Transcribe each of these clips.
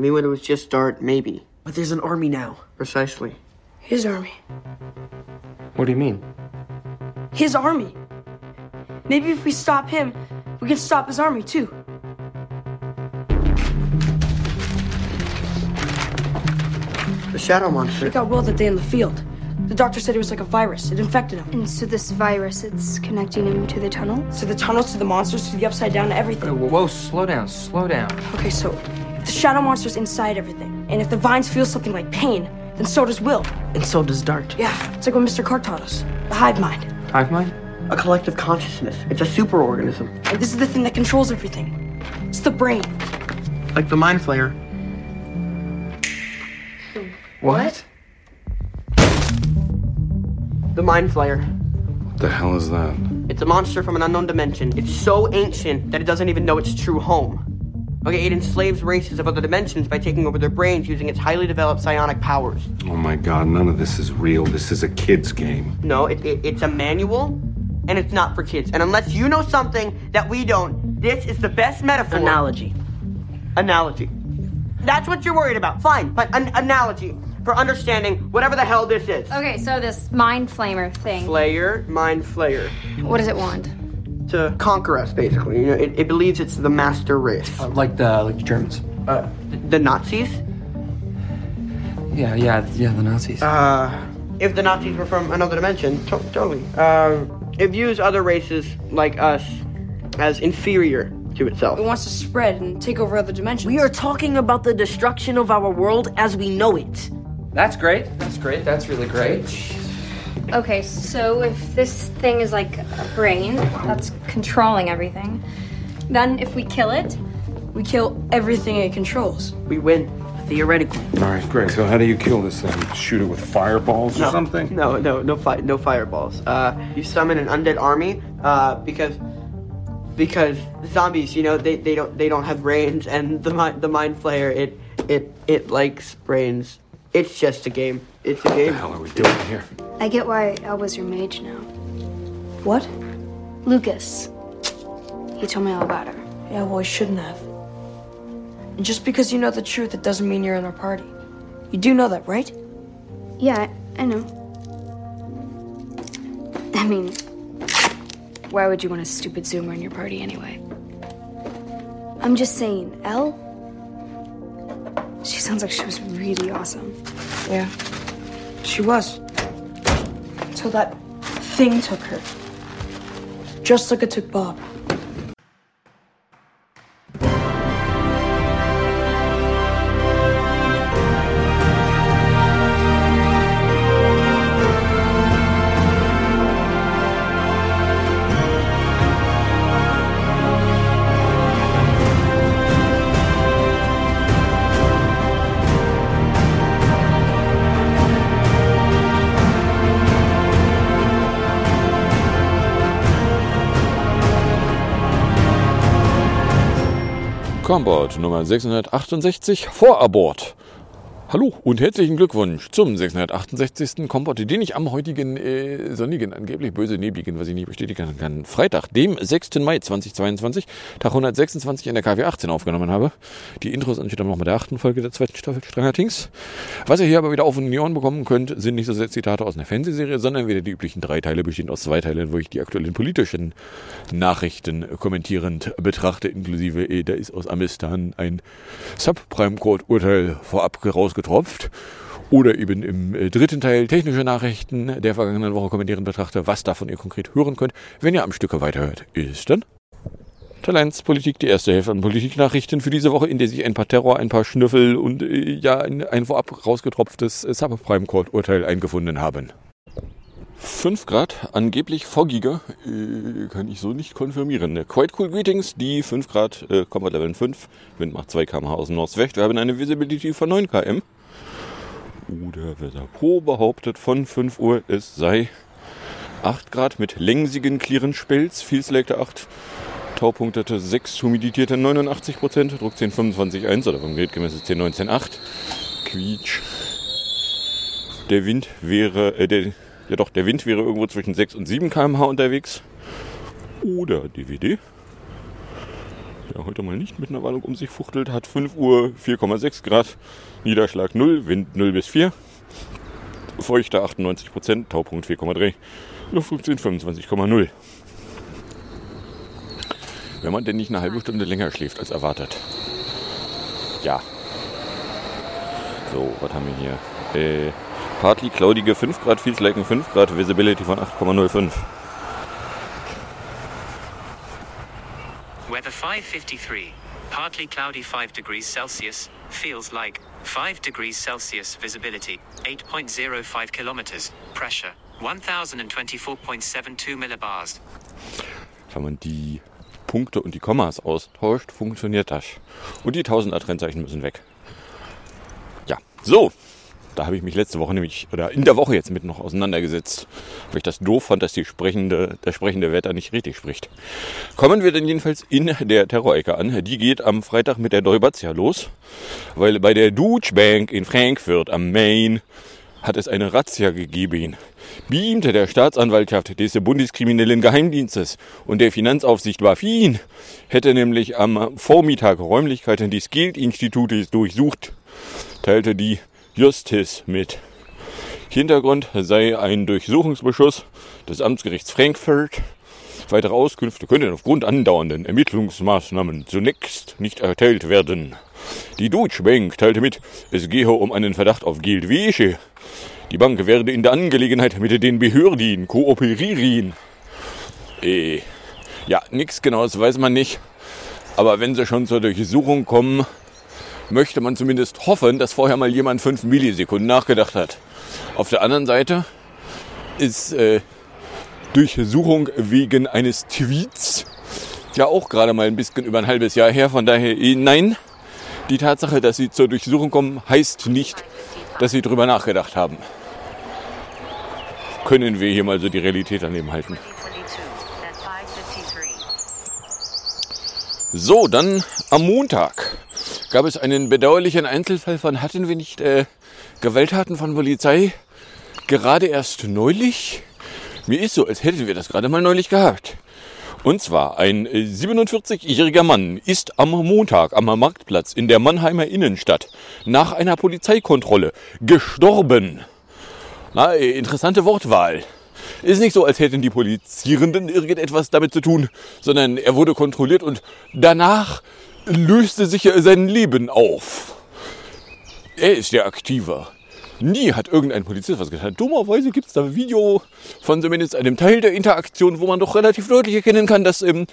I mean, when it was just Dart, maybe. But there's an army now. Precisely. His army. What do you mean? His army. Maybe if we stop him, we can stop his army too. The shadow monster. It got Will that day in the field. The doctor said it was like a virus. It infected him. And so this virus, it's connecting him to the tunnel? To the tunnels, to the monsters, to the upside down, to everything. Whoa, whoa, slow down, slow down. Okay, so if the shadow monster's inside everything, and if the vines feel something like pain, then so does Will. And so does Dart. Yeah, it's like what Mr. Carr taught us. The hive mind. Hive mind? A collective consciousness. It's a superorganism. And this is the thing that controls everything. It's the brain. Like the mind flayer. What? The mind flayer. What the hell is that? It's a monster from an unknown dimension. It's so ancient that it doesn't even know its true home. Okay, it enslaves races of other dimensions by taking over their brains using its highly developed psionic powers. Oh my god, none of this is real. This is a kid's game. No, it, it, it's a manual, and it's not for kids. And unless you know something that we don't, this is the best metaphor. Analogy. Analogy. That's what you're worried about. Fine, but an analogy for understanding whatever the hell this is. Okay, so this mind flamer thing. Flayer, mind flayer. What does it want? To conquer us, basically. You know, it, it believes it's the master race. Uh, like the like the Germans. Uh, the Nazis? Yeah, yeah, yeah, the Nazis. Uh, if the Nazis were from another dimension, to- totally. Uh, it views other races like us as inferior to itself. It wants to spread and take over other dimensions. We are talking about the destruction of our world as we know it. That's great. That's great. That's really great. Okay, so if this thing is like a brain that's controlling everything, then if we kill it, We kill everything it controls. We win. Theoretically. All right, Greg, so how do you kill this thing? Shoot it with fireballs or something? No, no, no, fi- no fireballs. Uh, you summon an undead army uh, because because zombies, you know, they, they don't they don't have brains, and the mi- the mind flayer it it it likes brains. It's just a game. It's a What the game. hell are we doing here? I get why Elba's your mage now. What? Lucas. He told me all about her. Yeah, well, I shouldn't have. And just because you know the truth, it doesn't mean you're in our party. You do know that, right? Yeah, I, I know. I mean, why would you want a stupid Zoomer in your party anyway? I'm just saying, Elle? She sounds like she was really awesome. Yeah. She was. Until that thing took her. Just like it took Bob. Comboard Nummer 668 vor Abort. Hallo und herzlichen Glückwunsch zum 668. Kompott, den ich am heutigen äh, sonnigen, angeblich böse nebligen, was ich nicht bestätigen kann, Freitag, dem 6. Mai 2022, Tag 126 in der KW 18 aufgenommen habe. Die Intros entsteht dann noch mit der achten Folge der zweiten Staffel Stranger Things. Was ihr hier aber wieder auf die Ohren bekommen könnt, sind nicht so sehr Zitate aus einer Fernsehserie, sondern wieder die üblichen drei Teile, bestehend aus zwei Teilen, wo ich die aktuellen politischen Nachrichten kommentierend betrachte, inklusive, äh, da ist aus Amistan ein Subprime-Court-Urteil vorab rausgetropft. Oder eben im äh, dritten Teil technische Nachrichten der vergangenen Woche kommentieren betrachte, was davon ihr konkret hören könnt. Wenn ihr am Stücke weiterhört, ist dann Teil 1 Politik, die erste Hälfte an Politiknachrichten für diese Woche, in der sich ein paar Terror, ein paar Schnüffel und äh, ja ein, ein vorab rausgetropftes äh, Subprime-Court-Urteil eingefunden haben. 5 Grad, angeblich foggiger, äh, kann ich so nicht konfirmieren. Quite cool Greetings, die 5 Grad, äh, Comfort Level 5, Wind macht 2 km aus dem Nordwest. Wir haben eine Visibility von 9 km. Oder Wetter Pro behauptet von 5 Uhr, es sei 8 Grad mit längsigen clearen Spells, viel Selector 8, Taupunktete 6, humidierte 89 Prozent, Druck 1025,1 oder beim Gerät gemessen 1019,8. Quietsch. Der Wind wäre, äh, der, ja doch, der Wind wäre irgendwo zwischen 6 und 7 km/h unterwegs. Oder DVD. der heute mal nicht mit einer Wallung um sich fuchtelt, hat 5 Uhr 4,6 Grad, Niederschlag 0, Wind 0 bis 4, Feuchte 98 Prozent, Taupunkt 4,3, Luftfuktion 25,0. Wenn man denn nicht eine halbe Stunde länger schläft als erwartet. Ja. So, was haben wir hier? Äh, partly cloudige 5 Grad, feels like 5 Grad, Visibility von 8,05. Weather 553. Partly cloudy 5 degrees Celsius. Feels like 5 degrees Celsius. Visibility 8.05 kilometers. Pressure 1024.72 millibars. Wenn man die Punkte und die Kommas austauscht, funktioniert das. Und die Tausender-Trennzeichen müssen weg. Ja, so. Da habe ich mich letzte Woche nämlich, oder in der Woche jetzt mit noch auseinandergesetzt, weil ich das doof fand, dass die sprechende, der sprechende Wetter nicht richtig spricht. Kommen wir denn jedenfalls in der Terrorecke an. Die geht am Freitag mit der Deubatia los, weil bei der Deutsche Bank in Frankfurt am Main hat es eine Razzia gegeben. Beamte der Staatsanwaltschaft des Bundeskriminellen Geheimdienstes und der Finanzaufsicht BaFin hätte nämlich am Vormittag Räumlichkeiten des Geldinstitutes durchsucht, teilte die Justiz mit. Hintergrund sei ein Durchsuchungsbeschluss des Amtsgerichts Frankfurt. Weitere Auskünfte können aufgrund andauernden Ermittlungsmaßnahmen zunächst nicht erteilt werden. Die Deutsche Bank teilte mit, es gehe um einen Verdacht auf Geldwäsche. Die Bank werde in der Angelegenheit mit den Behörden kooperieren. Äh, ja, nichts Genaues weiß man nicht. Aber wenn sie schon zur Durchsuchung kommen, möchte man zumindest hoffen, dass vorher mal jemand fünf Millisekunden nachgedacht hat. Auf der anderen Seite ist äh, Durchsuchung wegen eines Tweets ja auch gerade mal ein bisschen über ein halbes Jahr her. Von daher, eh, nein, die Tatsache, dass sie zur Durchsuchung kommen, heißt nicht, dass sie drüber nachgedacht haben. Können wir hier mal so die Realität daneben halten. So, dann am Montag gab es einen bedauerlichen Einzelfall von, hatten wir nicht äh, Gewalttaten von Polizei gerade erst neulich? Mir ist so, als hätten wir das gerade mal neulich gehabt. Und zwar ein 47-jähriger Mann ist am Montag am Marktplatz in der Mannheimer Innenstadt nach einer Polizeikontrolle gestorben. Na, äh, interessante Wortwahl. Ist nicht so, als hätten die Polizierenden irgendetwas damit zu tun, sondern er wurde kontrolliert und danach löste sich sein Leben auf. Er ist ja aktiver. Nie hat irgendein Polizist was getan. Dummerweise gibt es da ein Video von zumindest einem Teil der Interaktion, wo man doch relativ deutlich erkennen kann, dass, ähm,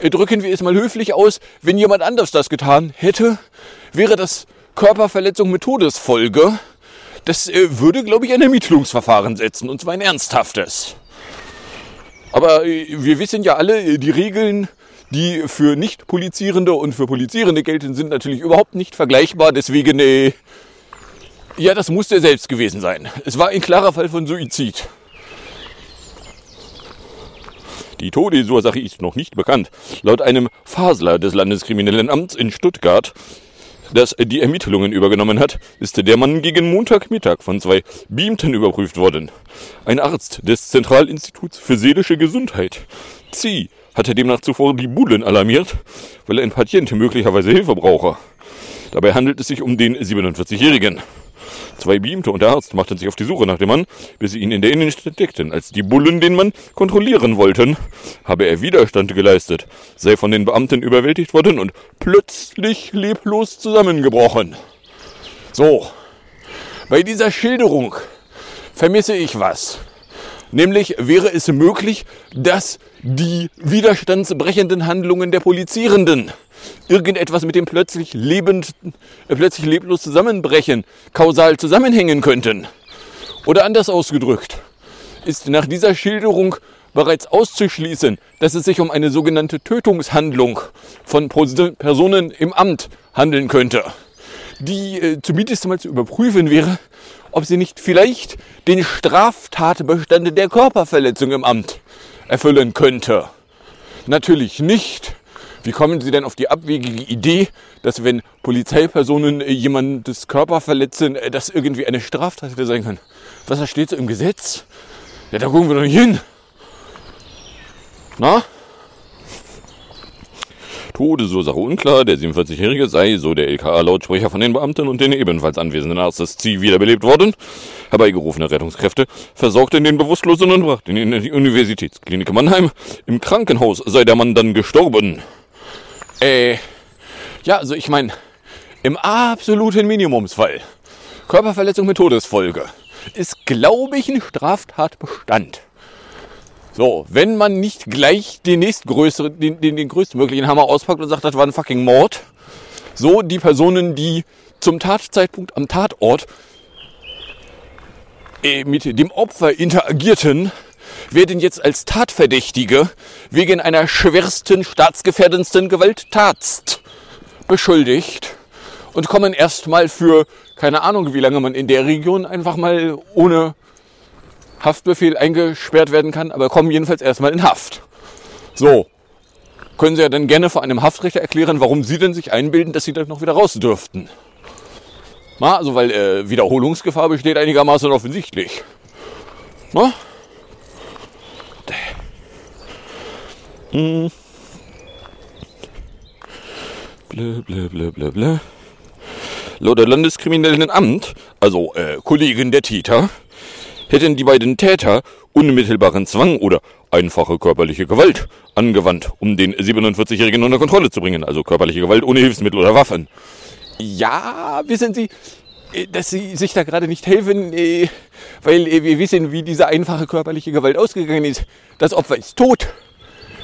drücken wir es mal höflich aus, wenn jemand anders das getan hätte, wäre das Körperverletzung mit Todesfolge. Das äh, würde, glaube ich, ein Ermittlungsverfahren setzen, und zwar ein ernsthaftes. Aber äh, wir wissen ja alle, äh, die Regeln, die für Nicht-Polizierende und für Polizierende gelten, sind natürlich überhaupt nicht vergleichbar. Deswegen, äh, ja, das muss der selbst gewesen sein. Es war ein klarer Fall von Suizid. Die Todesursache ist noch nicht bekannt. Laut einem Fasler des Landeskriminellen Amts in Stuttgart, das die Ermittlungen übergenommen hat, ist der Mann gegen Montagmittag von zwei Beamten überprüft worden. Ein Arzt des Zentralinstituts für seelische Gesundheit, ZI, hatte demnach zuvor die Bullen alarmiert, weil ein Patient möglicherweise Hilfe brauche. Dabei handelt es sich um den 47-Jährigen. Zwei Beamte und der Arzt machten sich auf die Suche nach dem Mann, bis sie ihn in der Innenstadt entdeckten. Als die Bullen den Mann kontrollieren wollten, habe er Widerstand geleistet, sei von den Beamten überwältigt worden und plötzlich leblos zusammengebrochen. So, bei dieser Schilderung vermisse ich was. Nämlich wäre es möglich, dass die widerstandsbrechenden Handlungen der Polizierenden irgendetwas mit dem plötzlich lebend, äh, plötzlich leblos zusammenbrechen kausal zusammenhängen könnten. Oder anders ausgedrückt, ist nach dieser Schilderung bereits auszuschließen, dass es sich um eine sogenannte Tötungshandlung von Personen im Amt handeln könnte, die äh, zumindest mal zu überprüfen wäre, ob sie nicht vielleicht den Straftatbestand der Körperverletzung im Amt erfüllen könnte. Natürlich nicht. Wie kommen Sie denn auf die abwegige Idee, dass wenn Polizeipersonen jemandes Körper verletzen, äh, das irgendwie eine Straftat hätte sein kann? Was steht so im Gesetz? Ja, da gucken wir doch nicht hin. Na? Todesursache unklar. Der 47-Jährige sei, so der LKA-Lautsprecher von den Beamten und den ebenfalls anwesenden Arzt Zieh wiederbelebt worden. Herbeigerufene Rettungskräfte versorgten den Bewusstlosen und brachten ihn in die Universitätsklinik Mannheim. Im Krankenhaus sei der Mann dann gestorben. Äh, ja, also ich meine, im absoluten Minimumsfall, Körperverletzung mit Todesfolge, ist, glaube ich, ein Straftatbestand. So, wenn man nicht gleich den nächstgrößeren, den, den, den größtmöglichen Hammer auspackt und sagt, das war ein fucking Mord, so die Personen, die zum Tatzeitpunkt am Tatort äh, mit dem Opfer interagierten, werden jetzt als Tatverdächtige wegen einer schwersten, staatsgefährdendsten Gewalttat beschuldigt und kommen erstmal für keine Ahnung, wie lange man in der Region einfach mal ohne Haftbefehl eingesperrt werden kann, aber kommen jedenfalls erstmal in Haft. So. Können Sie ja dann gerne vor einem Haftrichter erklären, warum Sie denn sich einbilden, dass Sie dann noch wieder raus dürften. Na, also weil äh, Wiederholungsgefahr besteht einigermaßen offensichtlich. Na? Hm. Blö, blö, blö, blö, blö. Laut der Landeskriminellen Amt, also äh, Kollegen der Täter, hätten die beiden Täter unmittelbaren Zwang oder einfache körperliche Gewalt angewandt, um den 47-Jährigen unter Kontrolle zu bringen. Also körperliche Gewalt ohne Hilfsmittel oder Waffen. Ja, wissen Sie, äh, dass Sie sich da gerade nicht helfen, äh, weil äh, wir wissen, wie diese einfache körperliche Gewalt ausgegangen ist. Das Opfer ist tot.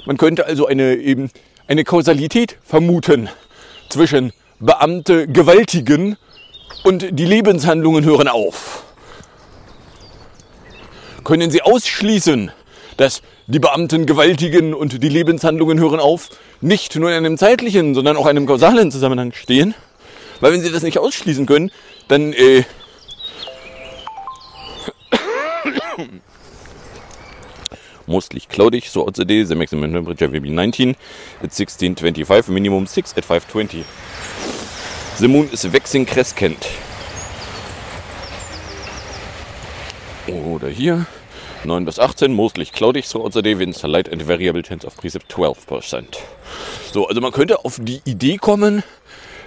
Man könnte also eine, eben eine Kausalität vermuten zwischen Beamte gewaltigen und die Lebenshandlungen hören auf. Können Sie ausschließen, dass die Beamten gewaltigen und die Lebenshandlungen hören auf, nicht nur in einem zeitlichen, sondern auch einem kausalen Zusammenhang stehen? Weil wenn Sie das nicht ausschließen können, dann äh, mostly cloudy, so today the maximum temperature will be 19 at 1625, minimum 6 at 520. The moon is waxing crescent. Oder hier 9 bis 18, mostly cloudy, so today winds light and variable chance of precip 12%. So, also man könnte auf die Idee kommen,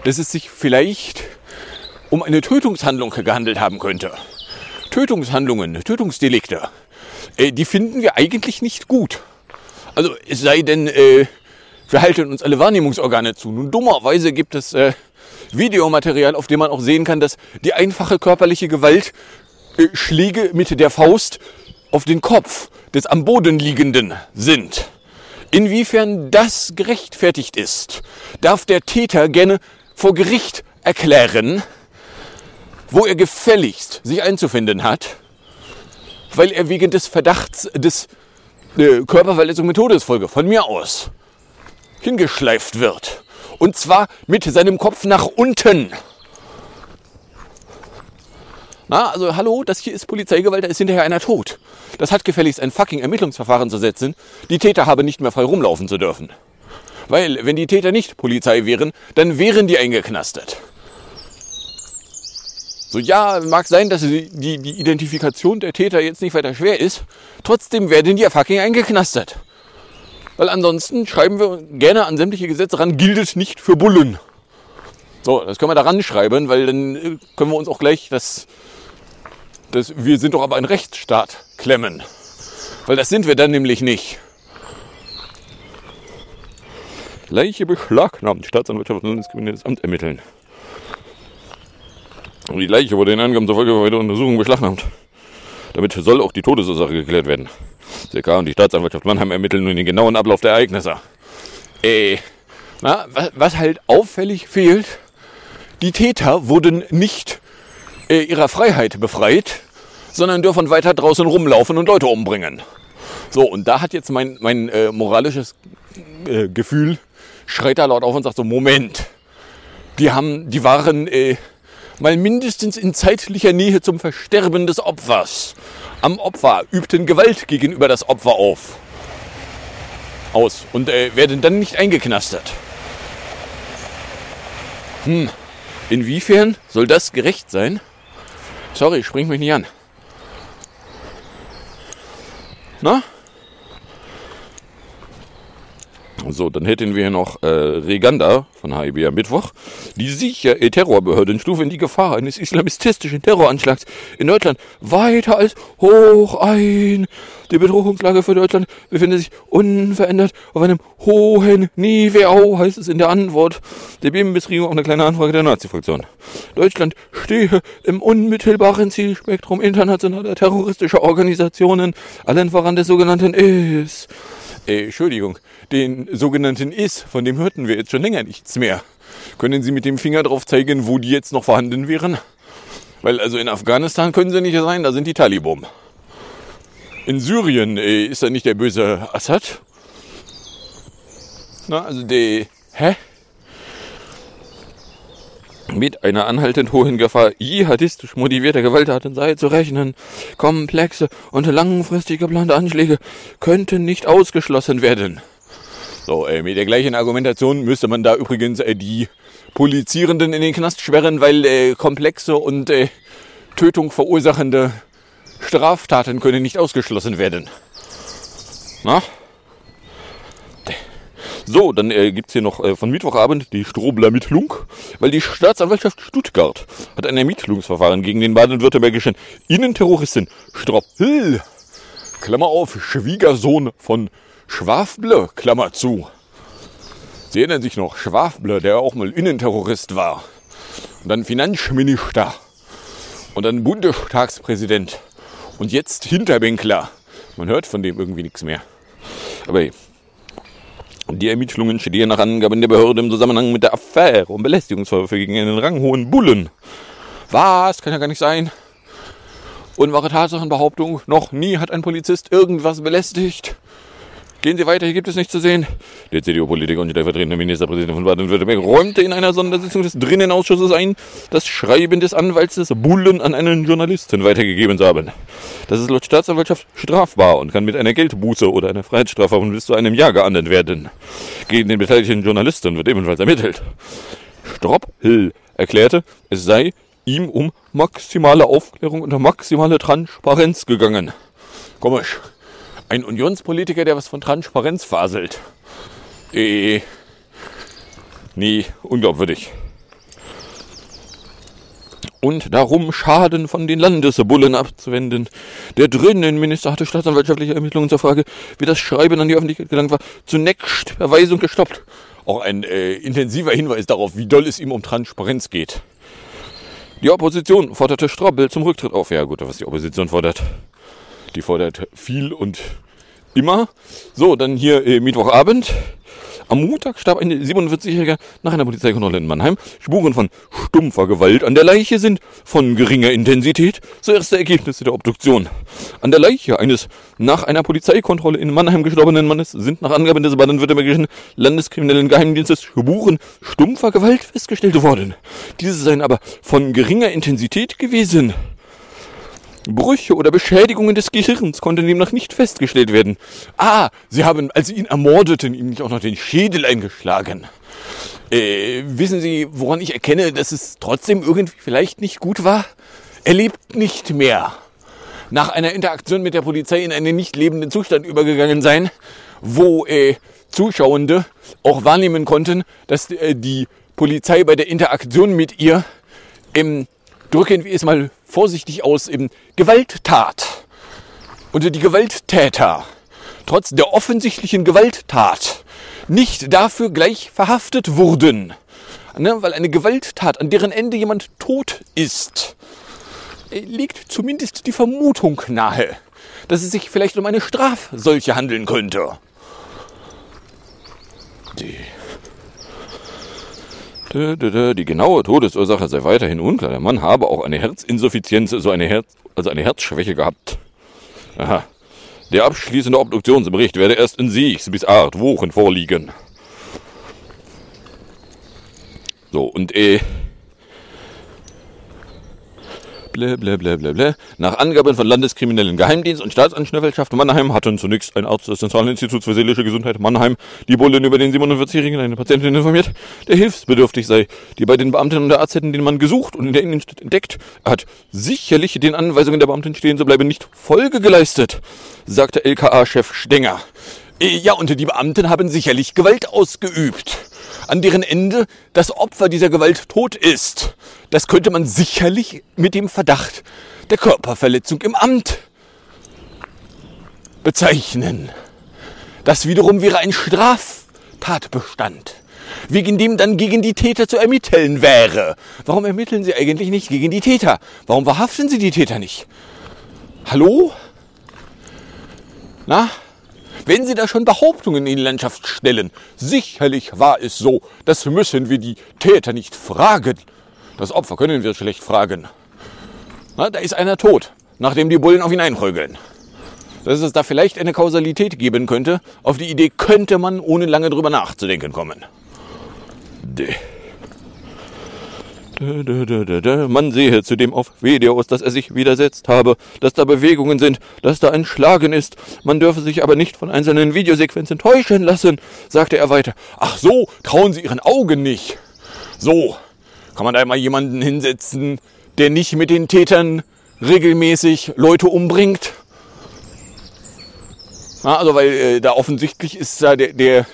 dass es sich vielleicht um eine Tötungshandlung gehandelt haben könnte. Tötungshandlungen, Tötungsdelikte, äh, die finden wir eigentlich nicht gut. Also es sei denn, äh, wir halten uns alle Wahrnehmungsorgane zu. Nun dummerweise gibt es äh, Videomaterial, auf dem man auch sehen kann, dass die einfache körperliche Gewalt Schläge mit der Faust auf den Kopf des am Boden liegenden sind. Inwiefern das gerechtfertigt ist, darf der Täter gerne vor Gericht erklären, wo er gefälligst sich einzufinden hat, weil er wegen des Verdachts des äh, Körperverletzung mit Todesfolge von mir aus hingeschleift wird. Und zwar mit seinem Kopf nach unten. Na, also hallo, das hier ist Polizeigewalt, da ist hinterher einer tot. Das hat gefälligst ein fucking Ermittlungsverfahren zu setzen. Die Täter haben nicht mehr frei rumlaufen zu dürfen. Weil, wenn die Täter nicht Polizei wären, dann wären die eingeknastet. So, ja, mag sein, dass die, die, Identifikation der Täter jetzt nicht weiter schwer ist. Trotzdem werden die ja fucking eingeknastet. Weil ansonsten schreiben wir gerne an sämtliche Gesetze ran, gilt nicht für Bullen. So, das können wir da ranschreiben, weil dann äh, können wir uns auch gleich das, das, wir sind doch aber ein Rechtsstaat klemmen. Weil das sind wir dann nämlich nicht. Leiche beschlagnahmt. Staatsanwaltschaft und Landeskriminelles Amt ermitteln. Und die Leiche wurde in Angaben zufolge bei der Untersuchung beschlagnahmt. Damit soll auch die Todesursache geklärt werden. CK und die Staatsanwaltschaft Mannheim ermitteln nun den genauen Ablauf der Ereignisse. Äh, na, was, was halt auffällig fehlt, die Täter wurden nicht äh, ihrer Freiheit befreit, sondern dürfen weiter draußen rumlaufen und Leute umbringen. So, und da hat jetzt mein, mein äh, moralisches äh, Gefühl, schreit da laut auf und sagt so, Moment, die haben, die waren äh, mal mindestens in zeitlicher Nähe zum Versterben des Opfers. Am Opfer übten Gewalt gegenüber das Opfer auf. Aus und äh, werden dann nicht eingeknastet. Hm, inwiefern soll das gerecht sein? Sorry, spring mich nicht an. Na? So, dann hätten wir hier noch äh, Reganda von HIB am Mittwoch, die sicher äh, Terrorbehörden stufen die Gefahr eines islamistischen Terroranschlags in Deutschland weiter als hoch ein. Die Bedrohungslage für Deutschland befindet sich unverändert auf einem hohen Niveau, heißt es in der Antwort der BIM-Beschreibung auf eine kleine Anfrage der Nazi-Fraktion. Deutschland stehe im unmittelbaren Zielspektrum internationaler terroristischer Organisationen, allen voran des sogenannten IS. Äh, Entschuldigung, den sogenannten IS, von dem hörten wir jetzt schon länger nichts mehr. Können Sie mit dem Finger drauf zeigen, wo die jetzt noch vorhanden wären? Weil also in Afghanistan können sie nicht sein, da sind die Taliban. In Syrien äh, ist da nicht der böse Assad? Na, also der, hä? Mit einer anhaltend hohen Gefahr jihadistisch motivierter Gewalttaten sei zu rechnen. Komplexe und langfristig geplante Anschläge könnten nicht ausgeschlossen werden. So, äh, mit der gleichen Argumentation müsste man da übrigens äh, die Polizierenden in den Knast sperren, weil äh, komplexe und äh, Tötung verursachende Straftaten können nicht ausgeschlossen werden. Na? So, dann äh, gibt hier noch äh, von Mittwochabend die Strobler-Ermittlung, weil die Staatsanwaltschaft Stuttgart hat ein Ermittlungsverfahren gegen den baden-württembergischen Innenterroristen Stroppel, Klammer auf, Schwiegersohn von Schwafble, Klammer zu. Sie erinnern sich noch, Schwafble, der auch mal Innenterrorist war. Und dann Finanzminister. Und dann Bundestagspräsident. Und jetzt Hinterbänkler. Man hört von dem irgendwie nichts mehr. Aber hey, die Ermittlungen stehen nach Angaben der Behörde im Zusammenhang mit der Affäre um Belästigungsvorwürfe gegen einen ranghohen Bullen. Was? Kann ja gar nicht sein. Unwahre Tatsachenbehauptung. Noch nie hat ein Polizist irgendwas belästigt. Gehen Sie weiter, hier gibt es nichts zu sehen. Der CDU-Politiker und stellvertretende Ministerpräsident von Baden-Württemberg räumte in einer Sondersitzung des Drinnenausschusses ein, das Schreiben des Anwalts des Bullen an einen Journalisten weitergegeben zu haben. Das ist laut Staatsanwaltschaft strafbar und kann mit einer Geldbuße oder einer Freiheitsstrafe von bis zu einem Jahr geahndet werden. Gegen den beteiligten Journalisten wird ebenfalls ermittelt. Stropp-Hill erklärte, es sei ihm um maximale Aufklärung und maximale Transparenz gegangen. Komisch. Ein Unionspolitiker, der was von Transparenz faselt. Eh. Nee, unglaubwürdig. Und darum Schaden von den Landesbullen abzuwenden. Der Drinnenminister hatte staatsanwaltschaftliche Ermittlungen zur Frage, wie das Schreiben an die Öffentlichkeit gelangt war, zunächst Verweisung gestoppt. Auch ein äh, intensiver Hinweis darauf, wie doll es ihm um Transparenz geht. Die Opposition forderte Straubel zum Rücktritt auf. Ja gut, was die Opposition fordert. Die fordert viel und immer. So, dann hier äh, Mittwochabend. Am Montag starb ein 47-Jähriger nach einer Polizeikontrolle in Mannheim. Spuren von stumpfer Gewalt an der Leiche sind von geringer Intensität. So erste Ergebnisse der Obduktion. An der Leiche eines nach einer Polizeikontrolle in Mannheim gestorbenen Mannes sind nach Angaben des baden-württembergischen Landeskriminellen Geheimdienstes Spuren stumpfer Gewalt festgestellt worden. Diese seien aber von geringer Intensität gewesen. Brüche oder Beschädigungen des Gehirns konnten demnach nicht festgestellt werden. Ah, sie haben, als sie ihn ermordeten, ihm nicht auch noch den Schädel eingeschlagen. Äh, wissen Sie, woran ich erkenne, dass es trotzdem irgendwie vielleicht nicht gut war? Er lebt nicht mehr. Nach einer Interaktion mit der Polizei in einen nicht lebenden Zustand übergegangen sein, wo äh, Zuschauende auch wahrnehmen konnten, dass äh, die Polizei bei der Interaktion mit ihr im drücken wir es mal vorsichtig aus, im Gewalttat. Und die Gewalttäter, trotz der offensichtlichen Gewalttat, nicht dafür gleich verhaftet wurden. Ne, weil eine Gewalttat, an deren Ende jemand tot ist, liegt zumindest die Vermutung nahe, dass es sich vielleicht um eine Strafseuche handeln könnte. Die die genaue Todesursache sei weiterhin unklar. Der Mann habe auch eine Herzinsuffizienz, so eine Herz, also eine Herzschwäche gehabt. Aha. Der abschließende Obduktionsbericht werde erst in sechs bis acht Wochen vorliegen. So, und äh, Blablabla. Nach Angaben von Landeskriminellen Geheimdienst und Staatsanwaltschaft Mannheim hatten zunächst ein Arzt des Zentralinstituts für seelische Gesundheit Mannheim die Bullen über den 47-Jährigen eine Patientin informiert, der hilfsbedürftig sei. Die beiden Beamten und der Arzt hätten den Mann gesucht und in der Innenstadt entdeckt. Er hat sicherlich den Anweisungen der Beamten stehen zu bleiben nicht Folge geleistet, sagte LKA-Chef Stenger. Ja, und die Beamten haben sicherlich Gewalt ausgeübt, an deren Ende das Opfer dieser Gewalt tot ist. Das könnte man sicherlich mit dem Verdacht der Körperverletzung im Amt bezeichnen. Das wiederum wäre ein Straftatbestand, wegen dem dann gegen die Täter zu ermitteln wäre. Warum ermitteln Sie eigentlich nicht gegen die Täter? Warum verhaften Sie die Täter nicht? Hallo? Na? Wenn Sie da schon Behauptungen in die Landschaft stellen, sicherlich war es so, das müssen wir die Täter nicht fragen. Das Opfer können wir schlecht fragen. Na, da ist einer tot, nachdem die Bullen auf ihn einprügeln. Dass es da vielleicht eine Kausalität geben könnte, auf die Idee könnte man, ohne lange drüber nachzudenken, kommen. Däh. Man sehe zudem auf Videos, dass er sich widersetzt habe, dass da Bewegungen sind, dass da ein Schlagen ist. Man dürfe sich aber nicht von einzelnen Videosequenzen täuschen lassen, sagte er weiter. Ach so, trauen Sie Ihren Augen nicht. So, kann man da mal jemanden hinsetzen, der nicht mit den Tätern regelmäßig Leute umbringt? Na, also weil äh, da offensichtlich ist da der, der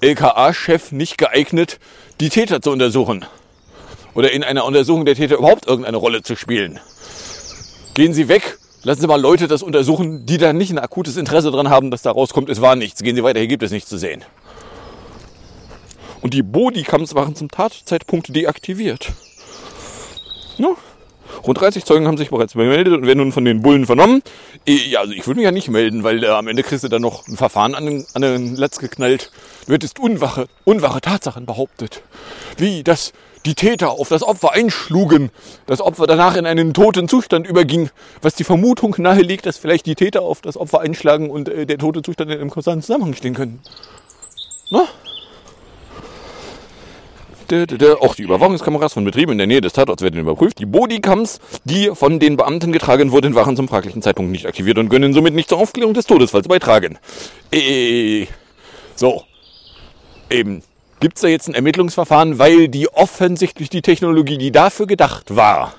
LKA-Chef nicht geeignet, die Täter zu untersuchen oder in einer Untersuchung der Täter überhaupt irgendeine Rolle zu spielen. Gehen Sie weg, lassen Sie mal Leute das untersuchen, die da nicht ein akutes Interesse dran haben, dass da rauskommt, es war nichts. Gehen Sie weiter, hier gibt es nichts zu sehen. Und die Bodycams waren zum Tatzeitpunkt deaktiviert. Ja. Rund 30 Zeugen haben sich bereits gemeldet und werden nun von den Bullen vernommen. Eh, Ja, also ich würde mich ja nicht melden, weil äh, am Ende kriegst du dann noch ein Verfahren an den, an den Latz geknallt. Du hättest unwache, unwache Tatsachen behauptet. Wie, dass die Täter auf das Opfer einschlugen, das Opfer danach in einen toten Zustand überging, was die Vermutung nahelegt, dass vielleicht die Täter auf das Opfer einschlagen und äh, der tote Zustand in einem konstanten Zusammenhang stehen können. Na? Auch die Überwachungskameras von Betrieben in der Nähe des Tatorts werden überprüft. Die Bodycams, die von den Beamten getragen wurden, waren zum fraglichen Zeitpunkt nicht aktiviert und können somit nicht zur Aufklärung des Todesfalls beitragen. Äh, so. Eben. Gibt's da jetzt ein Ermittlungsverfahren, weil die offensichtlich die Technologie, die dafür gedacht war,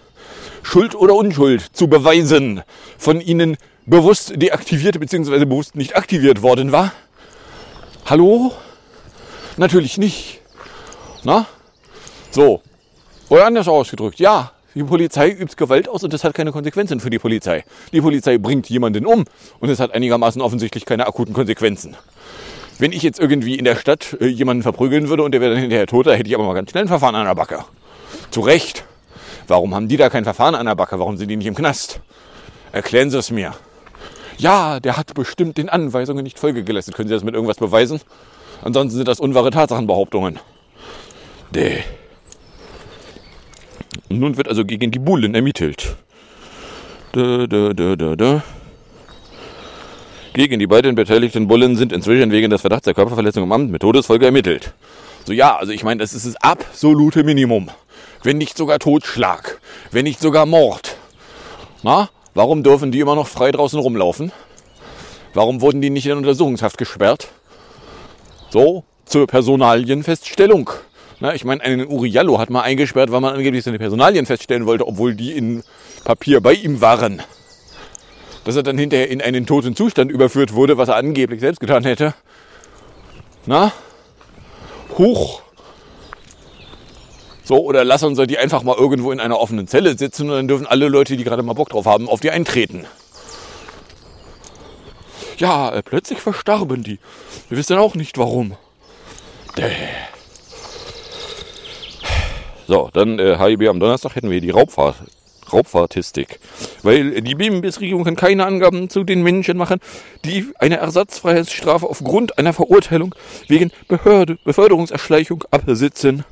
Schuld oder Unschuld zu beweisen, von ihnen bewusst deaktiviert bzw. bewusst nicht aktiviert worden war? Hallo? Natürlich nicht. Na? So. Oder anders ausgedrückt, ja, die Polizei übt Gewalt aus und das hat keine Konsequenzen für die Polizei. Die Polizei bringt jemanden um und es hat einigermaßen offensichtlich keine akuten Konsequenzen. Wenn ich jetzt irgendwie in der Stadt äh, jemanden verprügeln würde und der wäre dann hinterher tot, da hätte ich aber mal ganz schnell ein Verfahren an der Backe. Zu Recht. Warum haben die da kein Verfahren an der Backe? Warum sind die nicht im Knast? Erklären Sie es mir. Ja, der hat bestimmt den Anweisungen nicht Folge geleistet. Können Sie das mit irgendwas beweisen? Ansonsten sind das unwahre Tatsachenbehauptungen. Däh. Nun wird also gegen die Bullen ermittelt. Da, da, da, da, da. Gegen die beiden beteiligten Bullen sind inzwischen wegen des Verdachts der Körperverletzung im Amt mit Todesfolge ermittelt. So ja, also ich meine, das ist das absolute Minimum. Wenn nicht sogar Totschlag, wenn nicht sogar Mord. Na, warum dürfen die immer noch frei draußen rumlaufen? Warum wurden die nicht in Untersuchungshaft gesperrt? So, zur Personalienfeststellung. Na, ich meine, einen Uriallo hat man eingesperrt, weil man angeblich seine Personalien feststellen wollte, obwohl die in Papier bei ihm waren. Dass er dann hinterher in einen toten Zustand überführt wurde, was er angeblich selbst getan hätte. Na? Huch. So, oder lassen soll die einfach mal irgendwo in einer offenen Zelle sitzen und dann dürfen alle Leute, die gerade mal Bock drauf haben, auf die eintreten. Ja, äh, plötzlich verstarben die. Wir wissen auch nicht warum. Däh. So, dann äh, HIB am Donnerstag hätten wir die Raubfahrt, Raubfahrtistik. Weil die BMBS-Regierung kann keine Angaben zu den Menschen machen, die eine Ersatzfreiheitsstrafe aufgrund einer Verurteilung wegen Behörde, Beförderungserschleichung absitzen.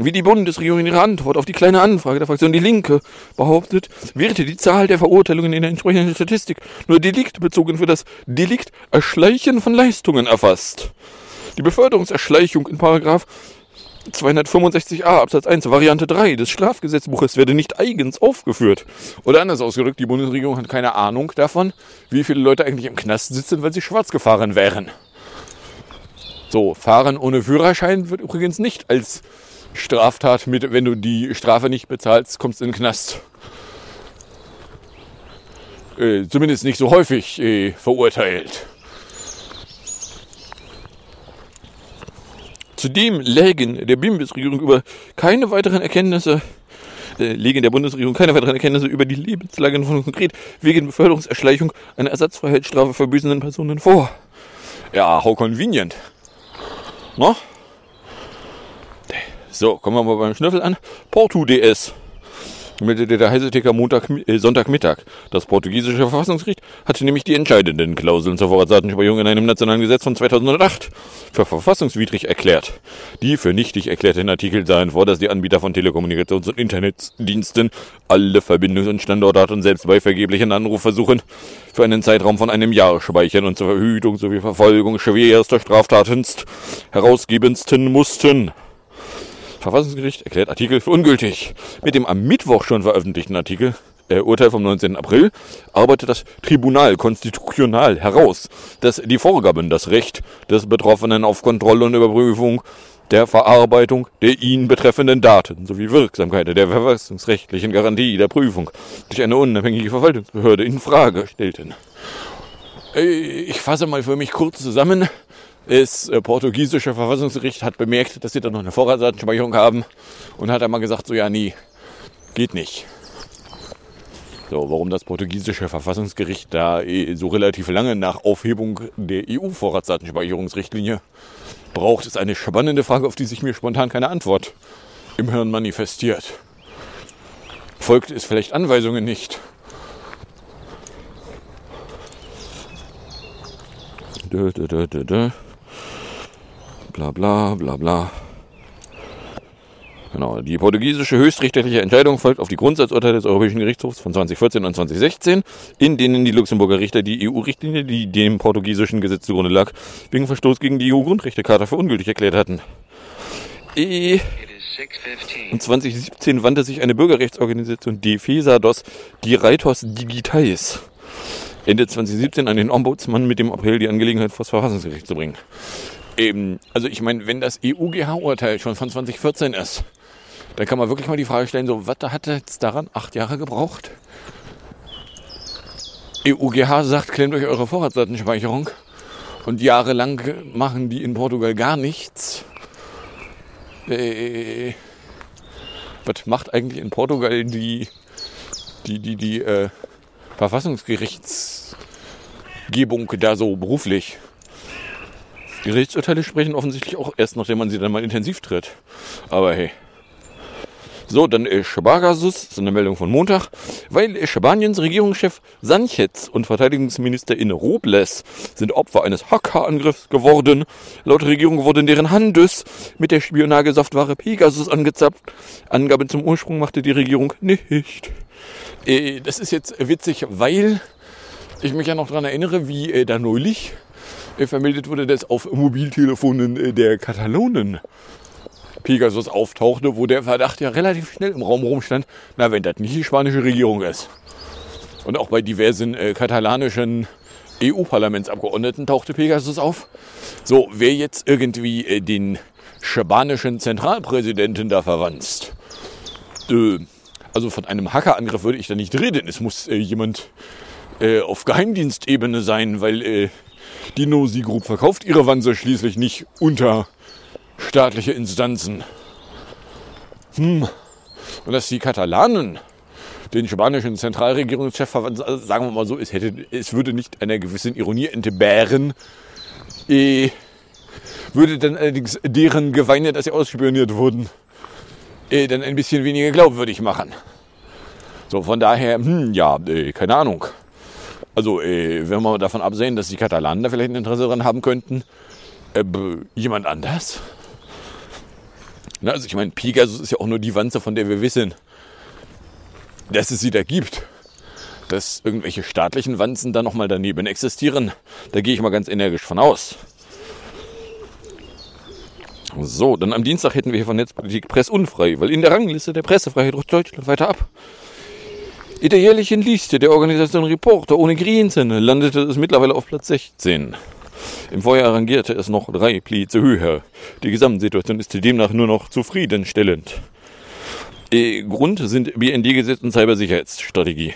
Wie die Bundesregierung in ihrer Antwort auf die kleine Anfrage der Fraktion Die Linke behauptet, wird die Zahl der Verurteilungen in der entsprechenden Statistik nur deliktbezogen für das Delikt Erschleichen von Leistungen erfasst. Die Beförderungserschleichung in Paragraph 265a Absatz 1 Variante 3 des Strafgesetzbuches werde nicht eigens aufgeführt. Oder anders ausgedrückt, die Bundesregierung hat keine Ahnung davon, wie viele Leute eigentlich im Knast sitzen, weil sie schwarz gefahren wären. So, Fahren ohne Führerschein wird übrigens nicht als Straftat mit, wenn du die Strafe nicht bezahlst, kommst du in den Knast. Äh, zumindest nicht so häufig äh, verurteilt. Zudem lägen der Bundesregierung über keine weiteren Erkenntnisse äh, legen der Bundesregierung keine weiteren Erkenntnisse über die Lebenslage von konkret wegen Beförderungserschleichung einer Ersatzfreiheitsstrafe verbüßenden Personen vor. Ja, how convenient. No? So, kommen wir mal beim Schnüffel an. Portu DS meldete der Heiseticker Montag, äh, Sonntagmittag. Das portugiesische Verfassungsgericht hatte nämlich die entscheidenden Klauseln zur Vorratsdatenspeicherung in einem nationalen Gesetz von 2008 für verfassungswidrig erklärt. Die für nichtig erklärten Artikel sahen vor, dass die Anbieter von Telekommunikations- und Internetdiensten alle Verbindungs- und Standortdaten selbst bei vergeblichen Anrufversuchen für einen Zeitraum von einem Jahr speichern und zur Verhütung sowie Verfolgung schwerster Straftatenst herausgebensten mussten. Verfassungsgericht erklärt Artikel für ungültig. Mit dem am Mittwoch schon veröffentlichten Artikel, äh, Urteil vom 19. April, arbeitet das Tribunal konstitutional heraus, dass die Vorgaben das Recht des Betroffenen auf Kontrolle und Überprüfung der Verarbeitung der ihn betreffenden Daten sowie Wirksamkeit der verfassungsrechtlichen Garantie der Prüfung durch eine unabhängige Verwaltungsbehörde in Frage stellten. Äh, Ich fasse mal für mich kurz zusammen. Das äh, portugiesische Verfassungsgericht hat bemerkt, dass sie da noch eine Vorratsdatenspeicherung haben und hat einmal gesagt, so ja, nie, geht nicht. So, warum das portugiesische Verfassungsgericht da eh so relativ lange nach Aufhebung der EU-Vorratsdatenspeicherungsrichtlinie braucht, ist eine spannende Frage, auf die sich mir spontan keine Antwort im Hirn manifestiert. Folgt es vielleicht Anweisungen nicht? Dö, dö, dö. Bla bla bla bla. Genau, die portugiesische höchstrichterliche Entscheidung folgt auf die Grundsatzurteile des Europäischen Gerichtshofs von 2014 und 2016, in denen die Luxemburger Richter die EU-Richtlinie, die dem portugiesischen Gesetz zugrunde lag, wegen Verstoß gegen die EU-Grundrechtecharta für ungültig erklärt hatten. E und 2017 wandte sich eine Bürgerrechtsorganisation Defesados Direitos Digitais Ende 2017 an den Ombudsmann mit dem Appell, die Angelegenheit vor das Verfassungsgericht zu bringen. Eben, also ich meine, wenn das EUGH-Urteil schon von 2014 ist, dann kann man wirklich mal die Frage stellen, so, was hat jetzt daran acht Jahre gebraucht? EUGH sagt, klemmt euch eure Vorratsdatenspeicherung und jahrelang machen die in Portugal gar nichts. Äh, was macht eigentlich in Portugal die, die, die, die äh, Verfassungsgerichtsgebung da so beruflich? Gerichtsurteile sprechen offensichtlich auch erst, nachdem man sie dann mal intensiv tritt. Aber hey. So, dann Shabagasus, das ist eine Meldung von Montag, weil Spaniens Regierungschef Sanchez und Verteidigungsministerin Robles sind Opfer eines Hackerangriffs geworden. Laut Regierung wurden deren Handys mit der Spionagesoftware Pegasus angezapft. Angaben zum Ursprung machte die Regierung nicht. Äh, das ist jetzt witzig, weil ich mich ja noch daran erinnere, wie äh, da neulich vermeldet wurde, dass auf Mobiltelefonen äh, der Katalonen Pegasus auftauchte, wo der Verdacht ja relativ schnell im Raum rumstand, na, wenn das nicht die spanische Regierung ist. Und auch bei diversen äh, katalanischen EU-Parlamentsabgeordneten tauchte Pegasus auf. So, wer jetzt irgendwie äh, den spanischen Zentralpräsidenten da verwanzt, äh, also von einem Hackerangriff würde ich da nicht reden. Es muss äh, jemand äh, auf Geheimdienstebene sein, weil äh, die Nosy Group verkauft ihre Wanze schließlich nicht unter staatliche Instanzen. Hm. Und dass die Katalanen den spanischen Zentralregierungschef verwandt, also sagen wir mal so, es, hätte, es würde nicht einer gewissen Ironie entbehren, äh, würde dann allerdings deren Geweine, dass sie ausspioniert wurden, äh, dann ein bisschen weniger glaubwürdig machen. So, von daher, hm, ja, äh, keine Ahnung. Also, äh, wenn wir davon absehen, dass die Katalanen da vielleicht ein Interesse daran haben könnten, äh, jemand anders? Na, also ich meine, Pegasus ist ja auch nur die Wanze, von der wir wissen, dass es sie da gibt. Dass irgendwelche staatlichen Wanzen da nochmal daneben existieren, da gehe ich mal ganz energisch von aus. So, dann am Dienstag hätten wir hier von Netzpolitik pressunfrei, weil in der Rangliste der Pressefreiheit rutscht Deutschland weiter ab. In der jährlichen Liste der Organisation Reporter ohne Grenzen landete es mittlerweile auf Platz 16. Im Vorjahr rangierte es noch drei Plätze höher. Die Gesamtsituation ist demnach nur noch zufriedenstellend. Äh, Grund sind BND-Gesetz und Cybersicherheitsstrategie.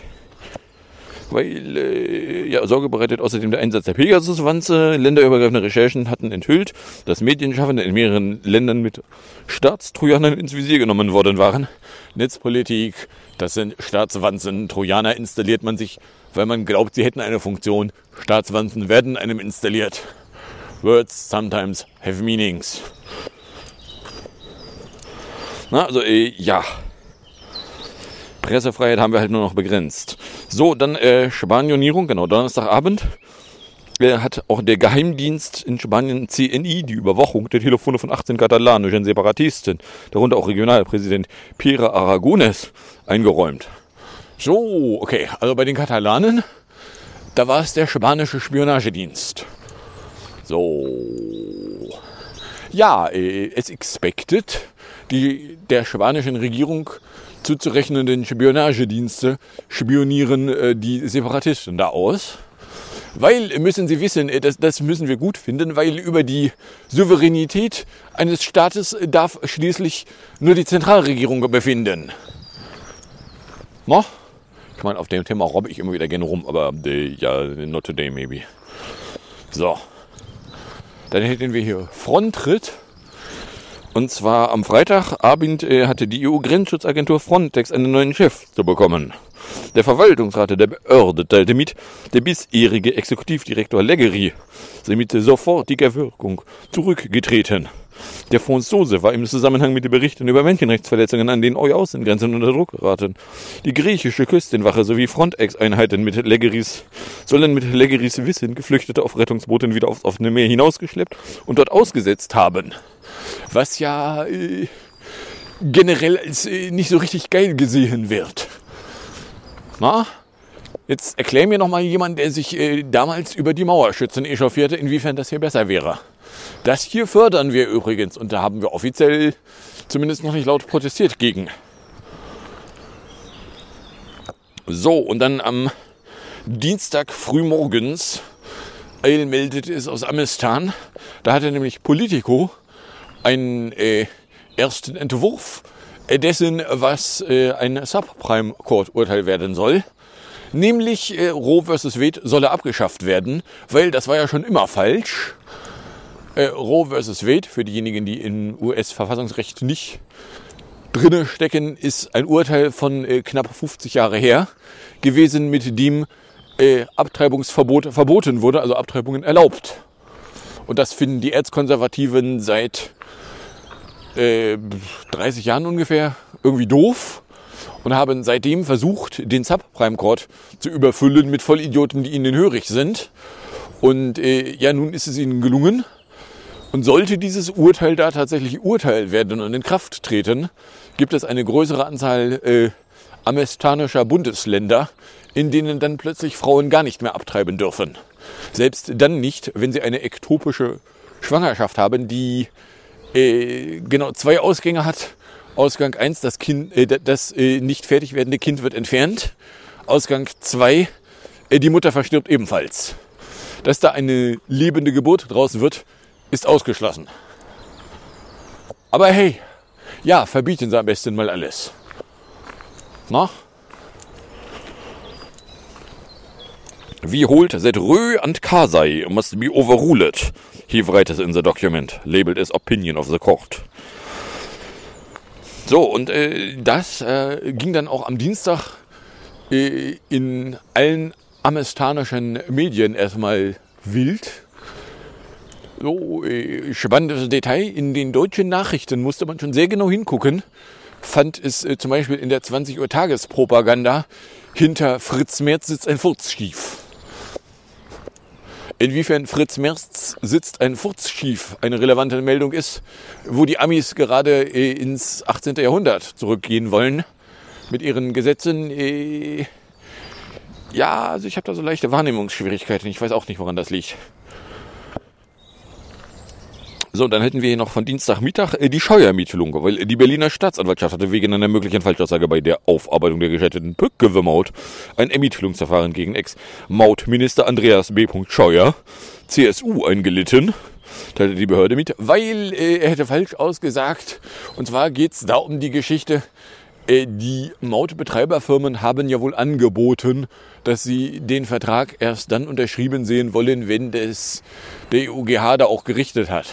weil äh, ja, Sorge bereitet außerdem der Einsatz der Pegasuswanze. Länderübergreifende Recherchen hatten enthüllt, dass Medienschaffende in mehreren Ländern mit Staatstrojanern ins Visier genommen worden waren. Netzpolitik, das sind Staatswanzen. Trojaner installiert man sich, weil man glaubt, sie hätten eine Funktion. Staatswanzen werden einem installiert. Words sometimes have meanings. Na, also, äh, ja. Pressefreiheit haben wir halt nur noch begrenzt. So, dann äh, Spanionierung, genau, Donnerstagabend hat auch der Geheimdienst in Spanien CNI die Überwachung der Telefone von 18 katalanischen Separatisten, darunter auch Regionalpräsident Pierre Aragones, eingeräumt. So, okay, also bei den Katalanen, da war es der spanische Spionagedienst. So. Ja, äh, as expected, die der spanischen Regierung zuzurechnenden Spionagedienste spionieren äh, die Separatisten da aus. Weil, müssen Sie wissen, äh, das, das müssen wir gut finden, weil über die Souveränität eines Staates darf schließlich nur die Zentralregierung befinden. No? Ich meine, auf dem Thema robbe ich immer wieder gerne rum, aber äh, ja, not today maybe. So. Dann hätten wir hier Fronttritt. Und zwar am Freitagabend äh, hatte die EU-Grenzschutzagentur Frontex einen neuen Chef zu bekommen. Der Verwaltungsrat der Behörde teilte mit, der bisherige Exekutivdirektor Leggery sei mit sofortiger Wirkung zurückgetreten. Der Franzose war im Zusammenhang mit den Berichten über Menschenrechtsverletzungen an den EU-Außengrenzen unter Druck geraten. Die griechische Küstenwache sowie Frontex-Einheiten mit Leggeris sollen mit Leggeris Wissen Geflüchtete auf Rettungsbooten wieder aufs offene Meer hinausgeschleppt und dort ausgesetzt haben. Was ja äh, generell als äh, nicht so richtig geil gesehen wird. Na? Jetzt erklär mir noch mal jemand, der sich äh, damals über die Mauerschützen echauffierte, inwiefern das hier besser wäre. Das hier fördern wir übrigens und da haben wir offiziell zumindest noch nicht laut protestiert gegen. So, und dann am Dienstag frühmorgens Eil meldet es aus Amistan. Da hatte nämlich Politico einen äh, ersten Entwurf dessen, was äh, ein Subprime Court Urteil werden soll. Nämlich äh, Roe vs. Wade solle abgeschafft werden, weil das war ja schon immer falsch. Äh, Roe vs. Wade, für diejenigen, die im US-Verfassungsrecht nicht drinne stecken, ist ein Urteil von äh, knapp 50 Jahre her gewesen, mit dem äh, Abtreibungsverbot verboten wurde, also Abtreibungen erlaubt. Und das finden die Erzkonservativen seit äh, 30 Jahren ungefähr irgendwie doof und haben seitdem versucht, den Subprime Court zu überfüllen mit Vollidioten, die ihnen hörig sind. Und äh, ja, nun ist es ihnen gelungen. Und sollte dieses Urteil da tatsächlich Urteil werden und in Kraft treten, gibt es eine größere Anzahl äh, amestanischer Bundesländer, in denen dann plötzlich Frauen gar nicht mehr abtreiben dürfen. Selbst dann nicht, wenn sie eine ektopische Schwangerschaft haben, die äh, genau zwei Ausgänge hat. Ausgang 1, das, kind, äh, das äh, nicht fertig werdende Kind wird entfernt. Ausgang 2, äh, die Mutter verstirbt ebenfalls. Dass da eine lebende Geburt draus wird, ist ausgeschlossen. Aber hey, ja, verbieten Sie am besten mal alles. Na? We hold that Rö and Kasai must be overruled. He writes in the document, labeled as opinion of the court. So, und äh, das äh, ging dann auch am Dienstag äh, in allen amestanischen Medien erstmal wild. So, äh, spannendes Detail. In den deutschen Nachrichten musste man schon sehr genau hingucken. Fand es äh, zum Beispiel in der 20 Uhr Tagespropaganda hinter Fritz Merz sitzt ein Furzschief. Inwiefern Fritz Merz sitzt ein Furzschief eine relevante Meldung ist, wo die Amis gerade äh, ins 18. Jahrhundert zurückgehen wollen mit ihren Gesetzen. Äh, ja, also ich habe da so leichte Wahrnehmungsschwierigkeiten. Ich weiß auch nicht, woran das liegt. So, dann hätten wir hier noch von Dienstagmittag äh, die Scheuermittlung, weil die Berliner Staatsanwaltschaft hatte wegen einer möglichen Falschaussage bei der Aufarbeitung der gescheiterten Pücke-Maut ein Ermittlungsverfahren gegen Ex-Mautminister Andreas B. Scheuer, CSU, eingelitten. Teilte die Behörde mit, weil äh, er hätte falsch ausgesagt. Und zwar geht's da um die Geschichte, Äh, Die Mautbetreiberfirmen haben ja wohl angeboten, dass sie den Vertrag erst dann unterschrieben sehen wollen, wenn das der EUGH da auch gerichtet hat.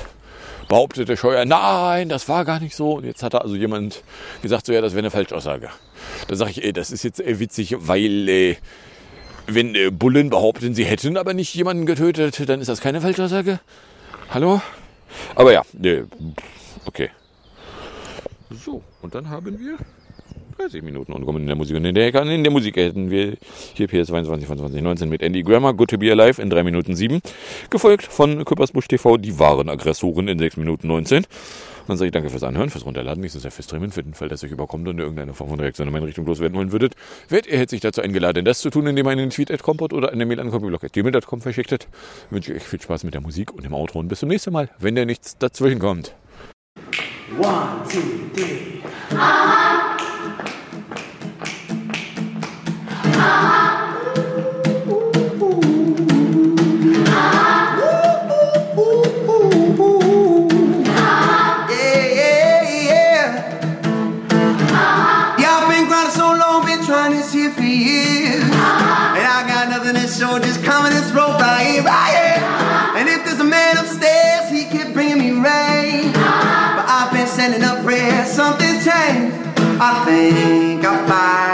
Behauptet der Scheuer, nein, das war gar nicht so. Und jetzt hat also jemand gesagt, so ja, das wäre eine Falschaussage. Da sage ich, ey, das ist jetzt äh, witzig, weil äh, wenn äh, Bullen behaupten, sie hätten aber nicht jemanden getötet, dann ist das keine Falschaussage. Hallo? Aber ja, äh, okay. So, und dann haben wir 30 Minuten umgekommen in der Musik. Und in der, in der Musik hätten wir hier PS 22 von 2019 mit Andy Grammer, Good to Be Alive in 3 Minuten 7. Gefolgt von Küppersbusch TV, die wahren Aggressoren in 6 Minuten 19. Dann sage ich danke fürs Anhören, fürs Runterladen, nächstes Jahr fürs Streamen, für den Fall, dass euch überkommt und irgendeine Form von Reaktion in meine Richtung loswerden wollen würdet. Werdet ihr herzlich dazu eingeladen, das zu tun, indem ihr einen Tweet at Kompot oder eine Mail an kompotblog.gmail.com verschickt habt. Wünsche ich euch viel Spaß mit der Musik und dem Outro und bis zum nächsten Mal, wenn da nichts dazwischen kommt. One, two, three. Sending up prayers, something's changed. I think I finally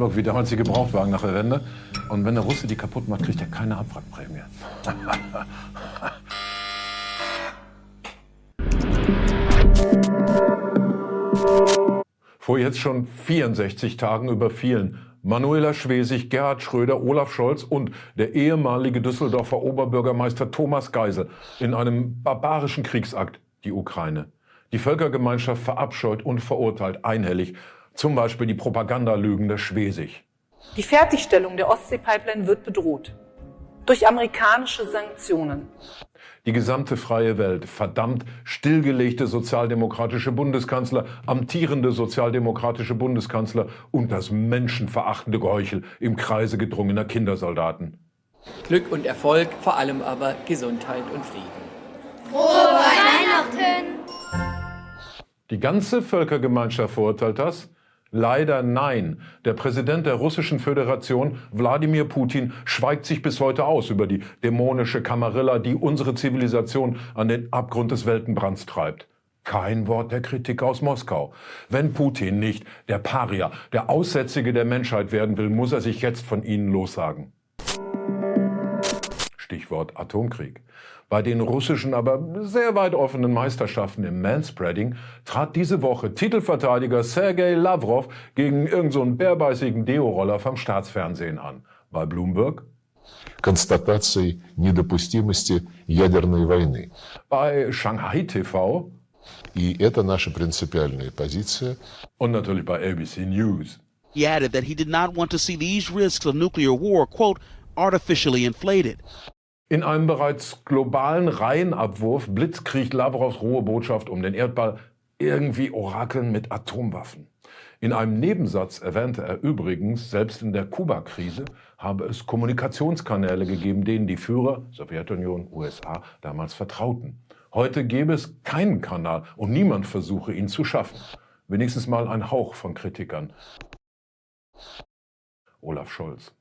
Ostblock, wie damals die Gebrauchtwagen nach der Wende. Und wenn der Russe die kaputt macht, kriegt er keine Abwrackprämie. Vor jetzt schon 64 Tagen überfielen Manuela Schwesig, Gerhard Schröder, Olaf Scholz und der ehemalige Düsseldorfer Oberbürgermeister Thomas Geisel in einem barbarischen Kriegsakt die Ukraine. Die Völkergemeinschaft verabscheut und verurteilt einhellig zum Beispiel die Propagandalügen der Schwesig. Die Fertigstellung der Ostsee-Pipeline wird bedroht durch amerikanische Sanktionen. Die gesamte freie Welt verdammt stillgelegte sozialdemokratische Bundeskanzler, amtierende sozialdemokratische Bundeskanzler und das menschenverachtende Geheuchel im Kreise gedrungener Kindersoldaten. Glück und Erfolg, vor allem aber Gesundheit und Frieden. Frohe Weihnachten! Die ganze Völkergemeinschaft verurteilt das? Leider nein. Der Präsident der Russischen Föderation, Wladimir Putin, schweigt sich bis heute aus über die dämonische Kamarilla, die unsere Zivilisation an den Abgrund des Weltenbrands treibt. Kein Wort der Kritik aus Moskau. Wenn Putin nicht der Paria, der Aussätzige der Menschheit werden will, muss er sich jetzt von ihnen lossagen. Stichwort Atomkrieg. Bei den russischen, aber sehr weit offenen Meisterschaften im Manspreading trat diese Woche Titelverteidiger Sergei Lavrov gegen irgendeinen so bärbeißigen Deo-Roller vom Staatsfernsehen an. Bei Bloomberg констатацией недопустимости ядерной войны. Bei Shanghai TV И это наша принципиальная позиция. Und natürlich bei ABC News. He added that he did not want to see these risks of nuclear war, quote, artificially inflated. In einem bereits globalen Reihenabwurf blitzkriegt Lavrovs rohe Botschaft um den Erdball irgendwie Orakeln mit Atomwaffen. In einem Nebensatz erwähnte er übrigens, selbst in der Kuba-Krise habe es Kommunikationskanäle gegeben, denen die Führer, Sowjetunion, USA, damals vertrauten. Heute gäbe es keinen Kanal und niemand versuche, ihn zu schaffen. Wenigstens mal ein Hauch von Kritikern. Olaf Scholz.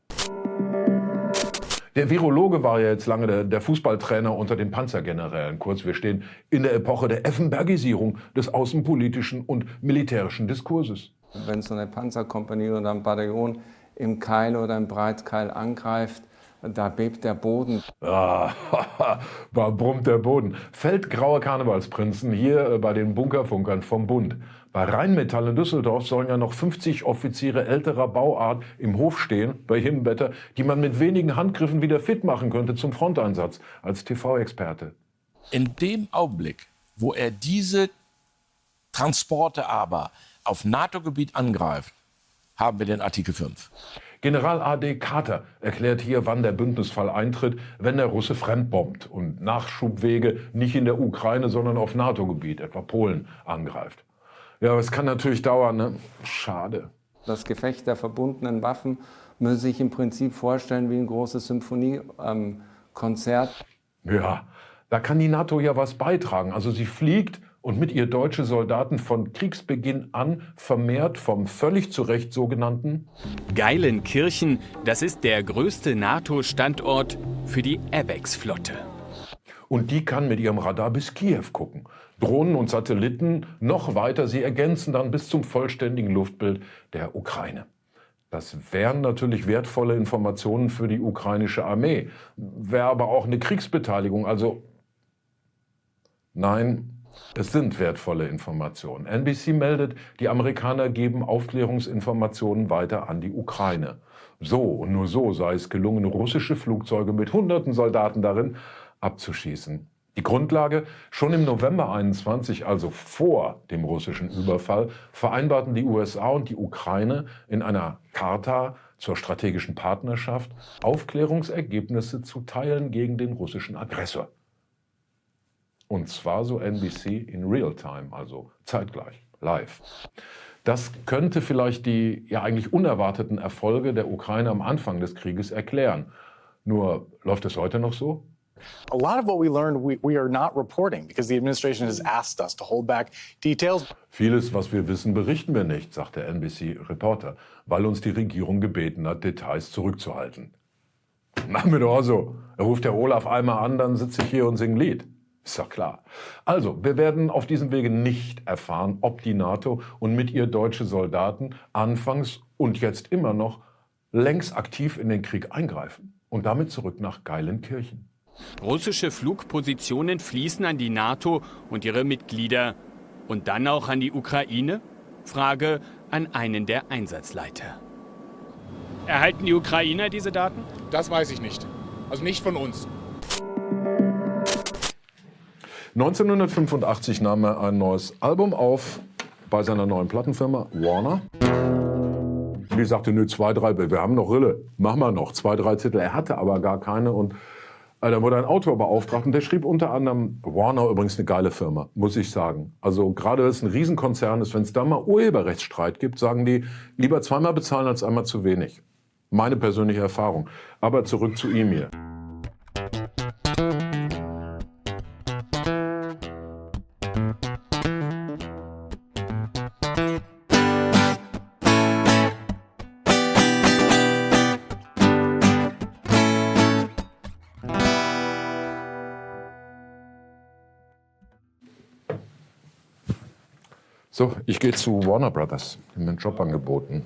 Der Virologe war ja jetzt lange der, der, Fußballtrainer unter den Panzergenerälen. Kurz, wir stehen in der Epoche der Effenbergisierung des außenpolitischen und militärischen Diskurses. Wenn so eine Panzerkompanie oder ein Bataillon im Keil oder im Breitkeil angreift, da bebt der Boden. Ah, da brummt der Boden. Feldgraue Karnevalsprinzen hier äh, bei den Bunkerfunkern vom Bund. Bei Rheinmetall in Düsseldorf sollen ja noch 50 Offiziere älterer Bauart im Hof stehen, bei jedem Wetter, die man mit wenigen Handgriffen wieder fit machen könnte zum Fronteinsatz, als TV-Experte. In dem Augenblick, wo er diese Transporte aber auf NATO-Gebiet angreift, haben wir den Artikel 5. General A.D. Carter erklärt hier, wann der Bündnisfall eintritt, wenn der Russe fremdbombt und Nachschubwege nicht in der Ukraine, sondern auf NATO-Gebiet, etwa Polen, angreift. Ja, aber es kann natürlich dauern, ne? Schade. Das Gefecht der verbundenen Waffen muss sich im Prinzip vorstellen wie ein großes Symphoniekonzert. Ähm, ja, da kann die NATO ja was beitragen. Also sie fliegt und mit ihr deutsche Soldaten von Kriegsbeginn an vermehrt vom völlig zu Recht sogenannten Geilenkirchen, das ist der größte NATO-Standort für die ABEX-Flotte. Und die kann mit ihrem Radar bis Kiew gucken. Drohnen und Satelliten noch weiter, sie ergänzen dann bis zum vollständigen Luftbild der Ukraine. Das wären natürlich wertvolle Informationen für die ukrainische Armee, wäre aber auch eine Kriegsbeteiligung. Also nein, es sind wertvolle Informationen. NBC meldet, die Amerikaner geben Aufklärungsinformationen weiter an die Ukraine. So und nur so sei es gelungen, russische Flugzeuge mit hunderten Soldaten darin abzuschießen. Die Grundlage, schon im November 21, also vor dem russischen Überfall, vereinbarten die USA und die Ukraine in einer Charta zur strategischen Partnerschaft, Aufklärungsergebnisse zu teilen gegen den russischen Aggressor. Und zwar so NBC in Real Time, also zeitgleich, live. Das könnte vielleicht die ja eigentlich unerwarteten Erfolge der Ukraine am Anfang des Krieges erklären. Nur läuft es heute noch so? A lot of what we learned we, we are not reporting because the administration has asked us to hold back details. Vieles, was wir wissen, berichten wir nicht, sagt der NBC-Reporter, weil uns die Regierung gebeten hat, Details zurückzuhalten. Machen wir doch so. Er ruft der Olaf einmal an, dann sitze ich hier und singe Lied. Ist doch klar. Also, wir werden auf diesem Wege nicht erfahren, ob die NATO und mit ihr deutsche Soldaten anfangs und jetzt immer noch längst aktiv in den Krieg eingreifen und damit zurück nach Geilenkirchen. Russische Flugpositionen fließen an die NATO und ihre Mitglieder und dann auch an die Ukraine? Frage an einen der Einsatzleiter. Erhalten die Ukrainer diese Daten? Das weiß ich nicht. Also nicht von uns. 1985 nahm er ein neues Album auf bei seiner neuen Plattenfirma Warner. Die sagte, nö, zwei, drei, wir haben noch Rille, machen wir noch, zwei, drei Titel. Er hatte aber gar keine und äh, da wurde ein Autor beauftragt und der schrieb unter anderem, Warner übrigens eine geile Firma, muss ich sagen. Also gerade wenn es ein Riesenkonzern ist, wenn es da mal Urheberrechtsstreit gibt, sagen die, lieber zweimal bezahlen als einmal zu wenig. Meine persönliche Erfahrung. Aber zurück zu ihm hier. So, ich gehe zu Warner Brothers. Die haben mir einen Job angeboten.